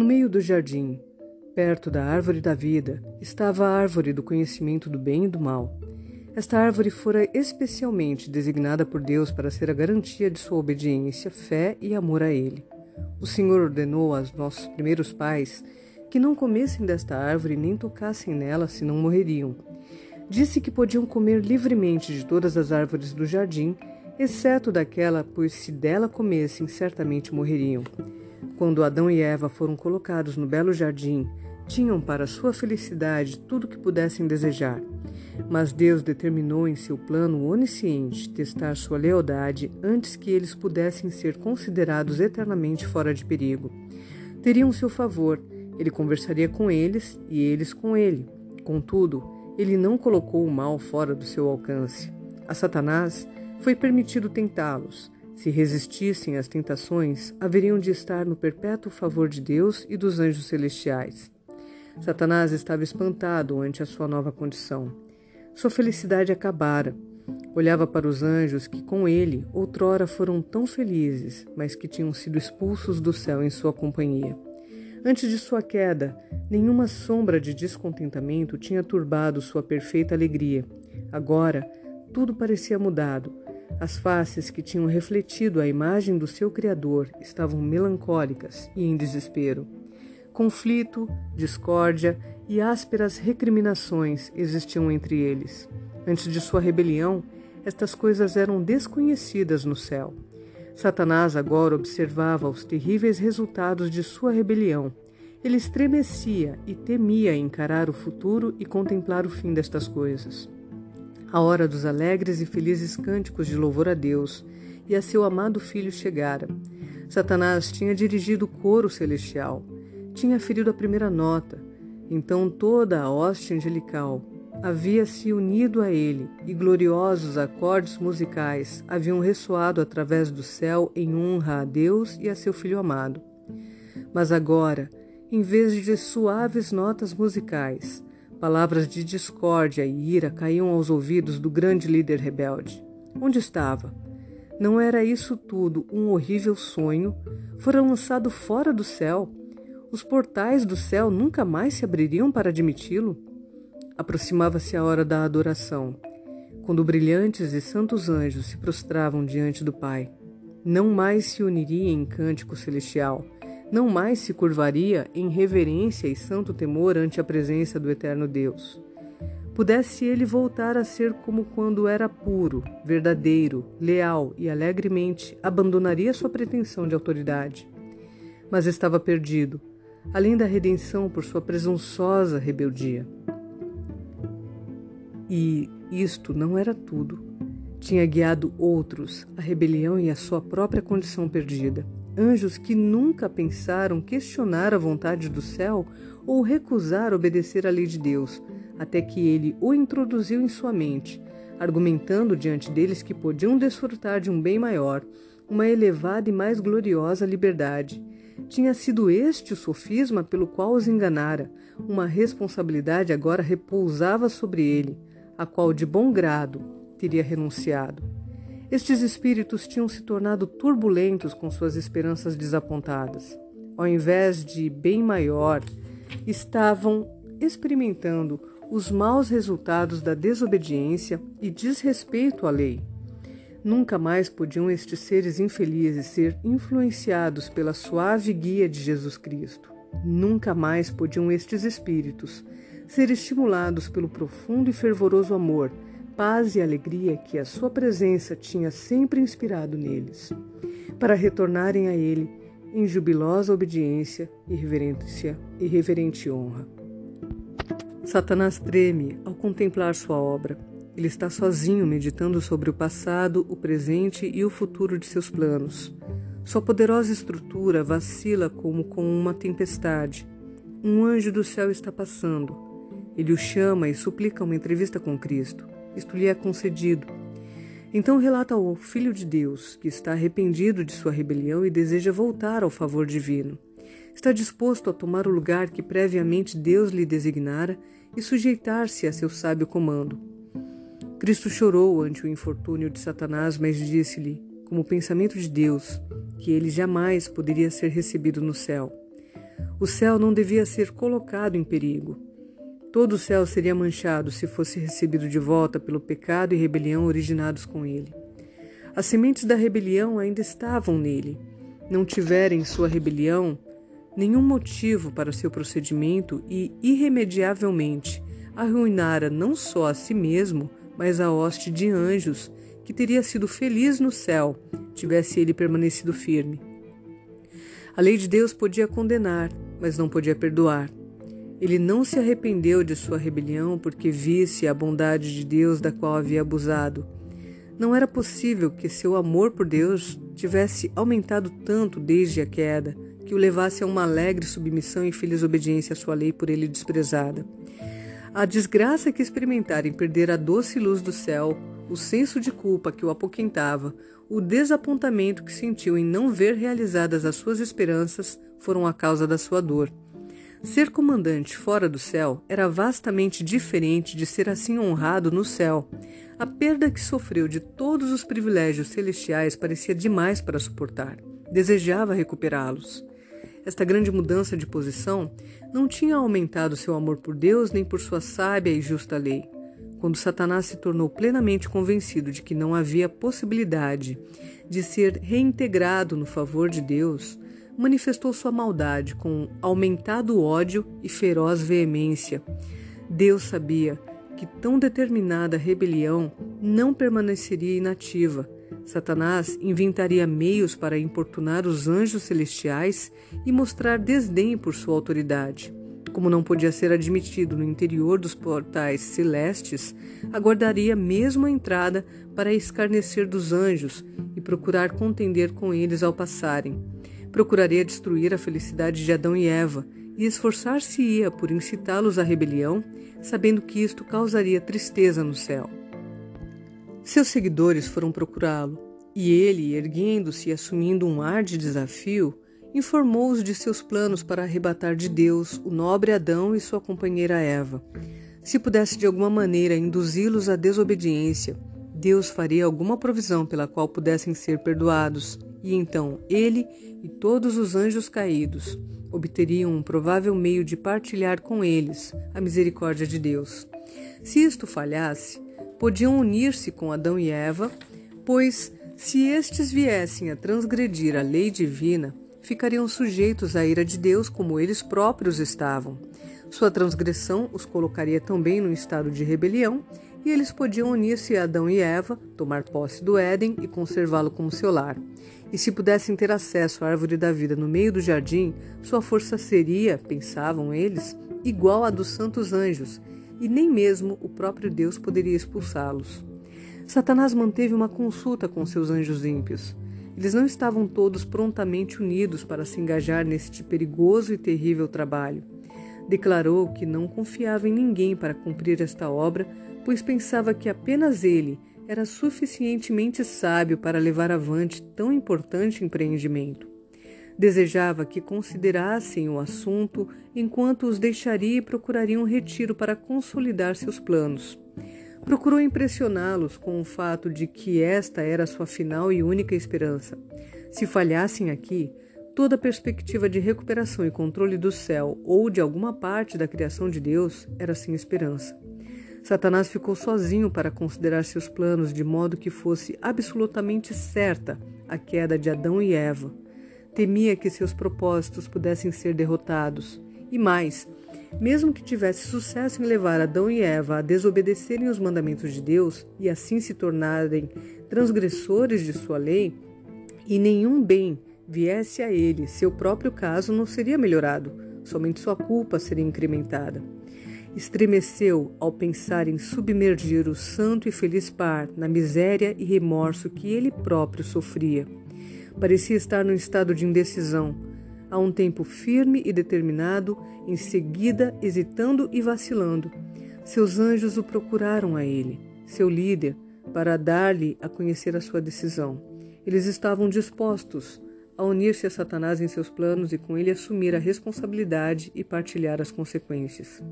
No meio do jardim, perto da árvore da vida, estava a árvore do conhecimento do bem e do mal. Esta árvore fora especialmente designada por Deus para ser a garantia de sua obediência, fé e amor a Ele. O Senhor ordenou aos nossos primeiros pais que não comessem desta árvore nem tocassem nela, senão morreriam. Disse que podiam comer livremente de todas as árvores do jardim, exceto daquela, pois se dela comessem, certamente morreriam. Quando Adão e Eva foram colocados no belo jardim, tinham para sua felicidade tudo o que pudessem desejar. Mas Deus determinou em seu plano onisciente testar sua lealdade antes que eles pudessem ser considerados eternamente fora de perigo. Teriam seu favor, ele conversaria com eles e eles com ele. Contudo, ele não colocou o mal fora do seu alcance. A Satanás foi permitido tentá-los. Se resistissem às tentações, haveriam de estar no perpétuo favor de Deus e dos anjos celestiais. Satanás estava espantado ante a sua nova condição. Sua felicidade acabara. Olhava para os anjos que, com ele, outrora foram tão felizes, mas que tinham sido expulsos do céu em sua companhia. Antes de sua queda, nenhuma sombra de descontentamento tinha turbado sua perfeita alegria. Agora, tudo parecia mudado. As faces que tinham refletido a imagem do seu Criador estavam melancólicas e em desespero. Conflito, discórdia e ásperas recriminações existiam entre eles. Antes de sua rebelião, estas coisas eram desconhecidas no céu. Satanás agora observava os terríveis resultados de sua rebelião. Ele estremecia e temia encarar o futuro e contemplar o fim destas coisas. A hora dos alegres e felizes cânticos de louvor a Deus e a seu amado filho chegara. Satanás tinha dirigido o coro celestial tinha ferido a primeira nota. Então toda a hoste angelical havia se unido a ele, e gloriosos acordes musicais haviam ressoado através do céu em honra a Deus e a seu Filho amado. Mas agora, em vez de suaves notas musicais, palavras de discórdia e ira caíam aos ouvidos do grande líder rebelde. Onde estava? Não era isso tudo um horrível sonho? Fora lançado fora do céu? Os portais do céu nunca mais se abririam para admiti-lo? Aproximava-se a hora da adoração, quando brilhantes e santos anjos se prostravam diante do Pai. Não mais se uniria em cântico celestial, não mais se curvaria em reverência e santo temor ante a presença do eterno Deus. Pudesse ele voltar a ser como quando era puro, verdadeiro, leal e alegremente abandonaria sua pretensão de autoridade. Mas estava perdido, além da redenção por sua presunçosa rebeldia. E isto não era tudo. Tinha guiado outros à rebelião e à sua própria condição perdida. Anjos que nunca pensaram questionar a vontade do céu ou recusar obedecer à lei de Deus, até que ele o introduziu em sua mente, argumentando diante deles que podiam desfrutar de um bem maior, uma elevada e mais gloriosa liberdade, tinha sido este o sofisma pelo qual os enganara. Uma responsabilidade agora repousava sobre ele, a qual de bom grado teria renunciado. Estes espíritos tinham se tornado turbulentos com suas esperanças desapontadas. Ao invés de bem maior, estavam experimentando os maus resultados da desobediência e desrespeito à lei. Nunca mais podiam estes seres infelizes ser influenciados pela suave guia de Jesus Cristo. Nunca mais podiam estes espíritos ser estimulados pelo profundo e fervoroso amor, paz e alegria que a sua presença tinha sempre inspirado neles, para retornarem a Ele em jubilosa obediência e reverência e reverente honra. Satanás treme ao contemplar sua obra ele está sozinho meditando sobre o passado, o presente e o futuro de seus planos. Sua poderosa estrutura vacila como com uma tempestade. Um anjo do céu está passando. Ele o chama e suplica uma entrevista com Cristo. Isto lhe é concedido. Então relata ao Filho de Deus que está arrependido de sua rebelião e deseja voltar ao favor divino. Está disposto a tomar o lugar que previamente Deus lhe designara e sujeitar-se a seu sábio comando. Cristo chorou ante o infortúnio de Satanás, mas disse-lhe, como pensamento de Deus, que ele jamais poderia ser recebido no céu. O céu não devia ser colocado em perigo. Todo o céu seria manchado se fosse recebido de volta pelo pecado e rebelião originados com ele. As sementes da rebelião ainda estavam nele. Não tivera em sua rebelião nenhum motivo para seu procedimento e, irremediavelmente, arruinara não só a si mesmo, mas a hoste de anjos, que teria sido feliz no céu, tivesse ele permanecido firme. A lei de Deus podia condenar, mas não podia perdoar. Ele não se arrependeu de sua rebelião porque visse a bondade de Deus da qual havia abusado. Não era possível que seu amor por Deus tivesse aumentado tanto desde a queda, que o levasse a uma alegre submissão e feliz obediência à sua lei por ele desprezada. A desgraça que experimentara em perder a doce luz do céu, o senso de culpa que o apoquentava, o desapontamento que sentiu em não ver realizadas as suas esperanças foram a causa da sua dor. Ser comandante fora do céu era vastamente diferente de ser assim honrado no céu. A perda que sofreu de todos os privilégios celestiais parecia demais para suportar. Desejava recuperá-los. Esta grande mudança de posição não tinha aumentado seu amor por Deus nem por sua sábia e justa lei. Quando Satanás se tornou plenamente convencido de que não havia possibilidade de ser reintegrado no favor de Deus, manifestou sua maldade com aumentado ódio e feroz veemência. Deus sabia que tão determinada rebelião não permaneceria inativa Satanás inventaria meios para importunar os anjos celestiais e mostrar desdém por sua autoridade. Como não podia ser admitido no interior dos portais celestes, aguardaria mesmo a entrada para escarnecer dos anjos e procurar contender com eles ao passarem. Procuraria destruir a felicidade de Adão e Eva e esforçar-se-ia por incitá-los à rebelião, sabendo que isto causaria tristeza no céu. Seus seguidores foram procurá-lo, e ele, erguendo-se e assumindo um ar de desafio, informou-os de seus planos para arrebatar de Deus o nobre Adão e sua companheira Eva. Se pudesse de alguma maneira induzi-los à desobediência, Deus faria alguma provisão pela qual pudessem ser perdoados, e então ele e todos os anjos caídos obteriam um provável meio de partilhar com eles a misericórdia de Deus. Se isto falhasse, podiam unir-se com Adão e Eva, pois, se estes viessem a transgredir a lei divina, ficariam sujeitos à ira de Deus como eles próprios estavam. Sua transgressão os colocaria também no estado de rebelião, e eles podiam unir-se a Adão e Eva, tomar posse do Éden e conservá-lo como seu lar. E se pudessem ter acesso à árvore da vida no meio do jardim, sua força seria, pensavam eles, igual à dos santos anjos, e nem mesmo o próprio Deus poderia expulsá-los. Satanás manteve uma consulta com seus anjos ímpios. Eles não estavam todos prontamente unidos para se engajar neste perigoso e terrível trabalho. Declarou que não confiava em ninguém para cumprir esta obra, pois pensava que apenas ele era suficientemente sábio para levar avante tão importante empreendimento. Desejava que considerassem o assunto enquanto os deixaria e procuraria um retiro para consolidar seus planos. Procurou impressioná-los com o fato de que esta era sua final e única esperança. Se falhassem aqui, toda perspectiva de recuperação e controle do céu ou de alguma parte da criação de Deus era sem esperança. Satanás ficou sozinho para considerar seus planos de modo que fosse absolutamente certa a queda de Adão e Eva. Temia que seus propósitos pudessem ser derrotados. E mais, mesmo que tivesse sucesso em levar Adão e Eva a desobedecerem os mandamentos de Deus e assim se tornarem transgressores de sua lei, e nenhum bem viesse a ele, seu próprio caso não seria melhorado, somente sua culpa seria incrementada. Estremeceu ao pensar em submergir o santo e feliz par na miséria e remorso que ele próprio sofria. Parecia estar num estado de indecisão, a um tempo firme e determinado, em seguida hesitando e vacilando. Seus anjos o procuraram a ele, seu líder, para dar-lhe a conhecer a sua decisão. Eles estavam dispostos a unir-se a Satanás em seus planos e com ele assumir a responsabilidade e partilhar as consequências.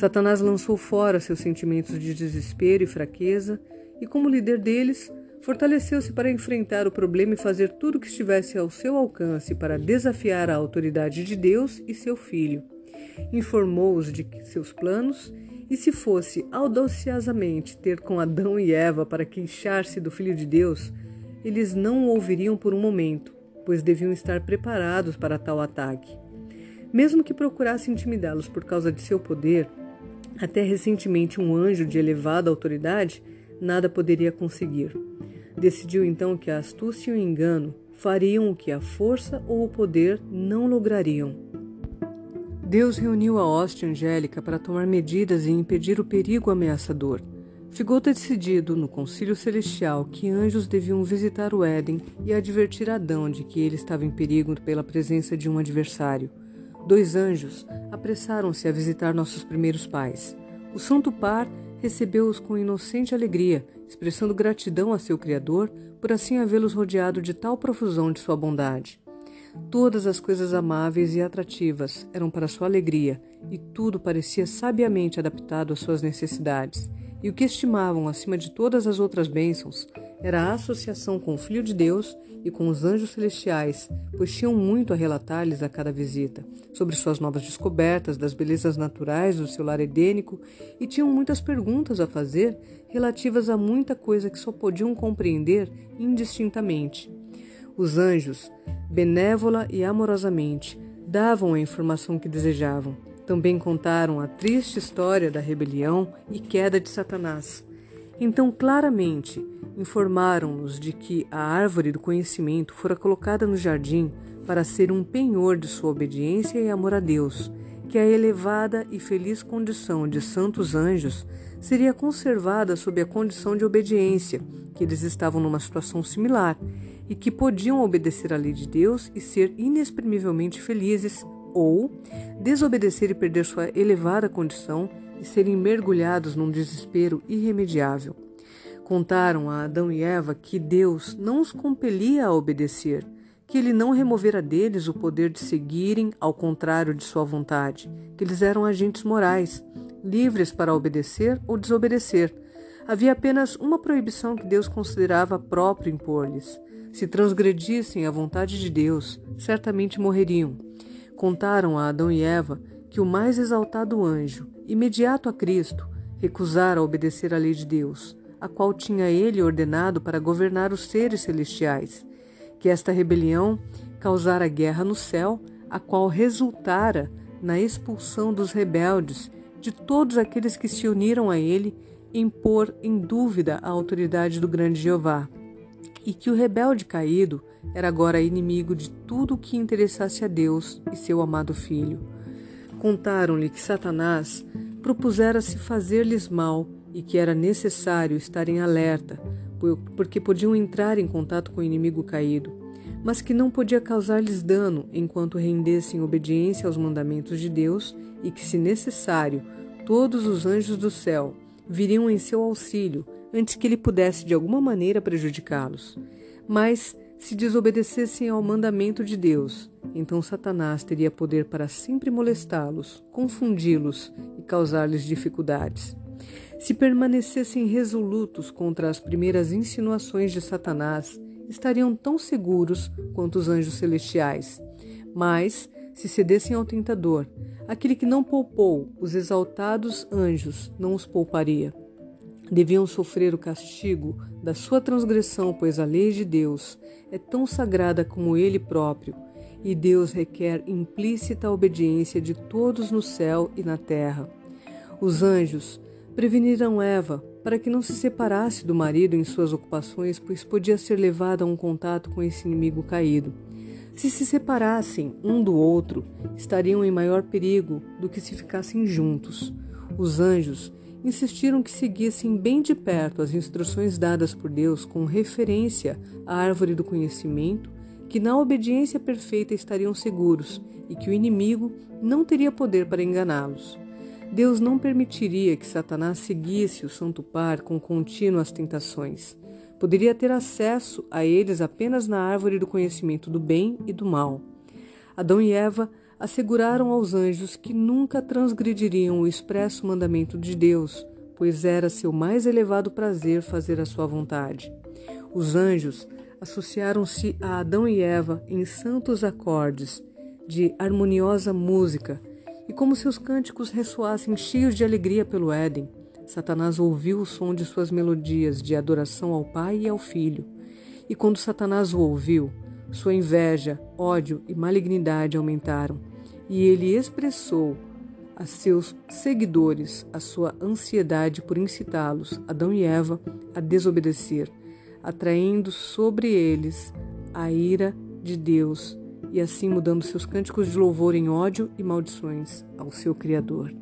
Satanás lançou fora seus sentimentos de desespero e fraqueza e, como líder deles, fortaleceu-se para enfrentar o problema e fazer tudo o que estivesse ao seu alcance para desafiar a autoridade de Deus e seu filho. Informou-os de seus planos e, se fosse audaciosamente ter com Adão e Eva para queixar-se do Filho de Deus, eles não o ouviriam por um momento, pois deviam estar preparados para tal ataque. Mesmo que procurasse intimidá-los por causa de seu poder, até recentemente um anjo de elevada autoridade, nada poderia conseguir. Decidiu então que a astúcia e o engano fariam o que a força ou o poder não lograriam. Deus reuniu a hoste angélica para tomar medidas e impedir o perigo ameaçador. Ficou decidido no concílio celestial que anjos deviam visitar o Éden e advertir Adão de que ele estava em perigo pela presença de um adversário. Dois anjos apressaram-se a visitar nossos primeiros pais. O santo par recebeu-os com inocente alegria, expressando gratidão a seu Criador por assim havê-los rodeado de tal profusão de sua bondade. Todas as coisas amáveis e atrativas eram para sua alegria, e tudo parecia sabiamente adaptado às suas necessidades. E o que estimavam acima de todas as outras bênçãos era a associação com o Filho de Deus e com os anjos celestiais, pois tinham muito a relatar-lhes a cada visita, sobre suas novas descobertas, das belezas naturais do seu lar edênico, e tinham muitas perguntas a fazer relativas a muita coisa que só podiam compreender indistintamente. Os anjos, benévola e amorosamente, davam a informação que desejavam também contaram a triste história da rebelião e queda de Satanás. Então, claramente, informaram-nos de que a árvore do conhecimento fora colocada no jardim para ser um penhor de sua obediência e amor a Deus, que a elevada e feliz condição de santos anjos seria conservada sob a condição de obediência, que eles estavam numa situação similar e que podiam obedecer à lei de Deus e ser inexprimivelmente felizes ou desobedecer e perder sua elevada condição e serem mergulhados num desespero irremediável. Contaram a Adão e Eva que Deus não os compelia a obedecer, que ele não removera deles o poder de seguirem ao contrário de sua vontade, que eles eram agentes morais, livres para obedecer ou desobedecer. Havia apenas uma proibição que Deus considerava próprio impor-lhes. Se transgredissem a vontade de Deus, certamente morreriam. Contaram a Adão e Eva que o mais exaltado anjo, imediato a Cristo, recusara obedecer à lei de Deus, a qual tinha ele ordenado para governar os seres celestiais, que esta rebelião causara guerra no céu, a qual resultara na expulsão dos rebeldes, de todos aqueles que se uniram a ele, em pôr em dúvida a autoridade do grande Jeová, e que o rebelde caído era agora inimigo de tudo o que interessasse a Deus e seu amado filho. Contaram-lhe que Satanás propusera-se fazer-lhes mal e que era necessário estarem alerta, porque podiam entrar em contato com o inimigo caído, mas que não podia causar-lhes dano enquanto rendessem obediência aos mandamentos de Deus e que, se necessário, todos os anjos do céu viriam em seu auxílio antes que ele pudesse de alguma maneira prejudicá-los. Mas se desobedecessem ao mandamento de Deus, então Satanás teria poder para sempre molestá-los, confundi-los e causar-lhes dificuldades. Se permanecessem resolutos contra as primeiras insinuações de Satanás, estariam tão seguros quanto os anjos celestiais. Mas, se cedessem ao tentador, aquele que não poupou os exaltados anjos não os pouparia. Deviam sofrer o castigo da sua transgressão, pois a lei de Deus é tão sagrada como ele próprio, e Deus requer implícita obediência de todos no céu e na terra. Os anjos preveniram Eva para que não se separasse do marido em suas ocupações, pois podia ser levada a um contato com esse inimigo caído. Se se separassem um do outro, estariam em maior perigo do que se ficassem juntos. Os anjos insistiram que seguissem bem de perto as instruções dadas por Deus com referência à árvore do conhecimento, que na obediência perfeita estariam seguros e que o inimigo não teria poder para enganá-los. Deus não permitiria que Satanás seguisse o santo par com contínuas tentações. Poderia ter acesso a eles apenas na árvore do conhecimento do bem e do mal. Adão e Eva asseguraram aos anjos que nunca transgrediriam o expresso mandamento de Deus, pois era seu mais elevado prazer fazer a sua vontade. Os anjos associaram-se a Adão e Eva em santos acordes de harmoniosa música, e como seus cânticos ressoassem cheios de alegria pelo Éden, Satanás ouviu o som de suas melodias de adoração ao Pai e ao Filho. E quando Satanás o ouviu, sua inveja, ódio e malignidade aumentaram, e ele expressou a seus seguidores a sua ansiedade por incitá-los, Adão e Eva, a desobedecer, atraindo sobre eles a ira de Deus e assim mudando seus cânticos de louvor em ódio e maldições ao seu Criador.